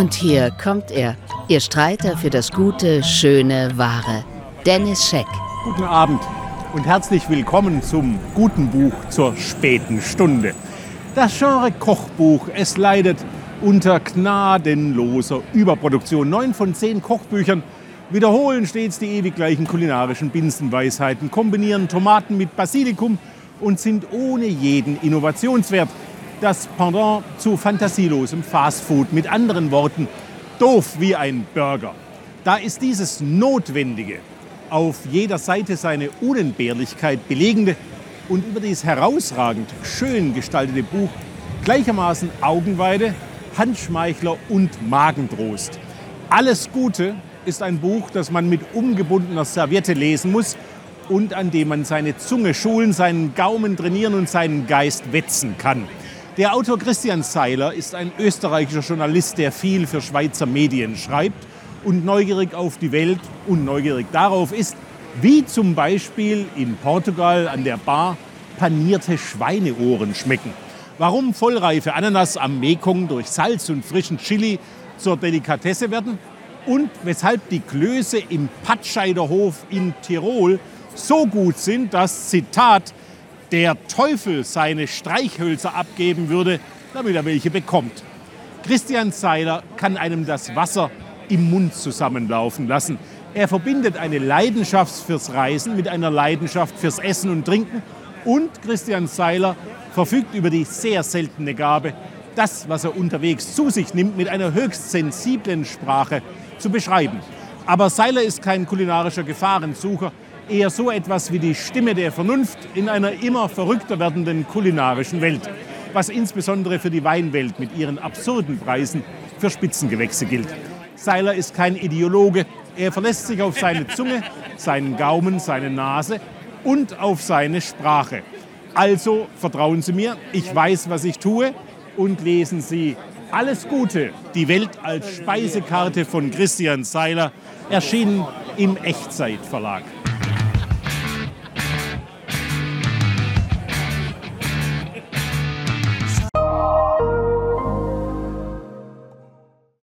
Und hier kommt er, Ihr Streiter für das Gute, Schöne, Wahre, Dennis Scheck. Guten Abend und herzlich willkommen zum guten Buch zur späten Stunde. Das Genre Kochbuch, es leidet unter gnadenloser Überproduktion. Neun von zehn Kochbüchern wiederholen stets die ewig gleichen kulinarischen Binsenweisheiten, kombinieren Tomaten mit Basilikum und sind ohne jeden Innovationswert. Das Pendant zu fantasielosem Fastfood. Mit anderen Worten, doof wie ein Burger. Da ist dieses Notwendige, auf jeder Seite seine Unentbehrlichkeit belegende und überdies herausragend schön gestaltete Buch gleichermaßen Augenweide, Handschmeichler und Magentrost. Alles Gute ist ein Buch, das man mit umgebundener Serviette lesen muss und an dem man seine Zunge schulen, seinen Gaumen trainieren und seinen Geist wetzen kann. Der Autor Christian Seiler ist ein österreichischer Journalist, der viel für Schweizer Medien schreibt und neugierig auf die Welt und neugierig darauf ist, wie zum Beispiel in Portugal an der Bar panierte Schweineohren schmecken. Warum vollreife Ananas am Mekong durch Salz und frischen Chili zur Delikatesse werden und weshalb die Klöße im Patscheiderhof in Tirol so gut sind, dass, Zitat, der Teufel seine Streichhölzer abgeben würde, damit er welche bekommt. Christian Seiler kann einem das Wasser im Mund zusammenlaufen lassen. Er verbindet eine Leidenschaft fürs Reisen mit einer Leidenschaft fürs Essen und Trinken. Und Christian Seiler verfügt über die sehr seltene Gabe, das, was er unterwegs zu sich nimmt, mit einer höchst sensiblen Sprache zu beschreiben. Aber Seiler ist kein kulinarischer Gefahrensucher eher so etwas wie die Stimme der Vernunft in einer immer verrückter werdenden kulinarischen Welt, was insbesondere für die Weinwelt mit ihren absurden Preisen für Spitzengewächse gilt. Seiler ist kein Ideologe, er verlässt sich auf seine Zunge, seinen Gaumen, seine Nase und auf seine Sprache. Also vertrauen Sie mir, ich weiß, was ich tue und lesen Sie alles Gute, die Welt als Speisekarte von Christian Seiler, erschienen im Echtzeitverlag.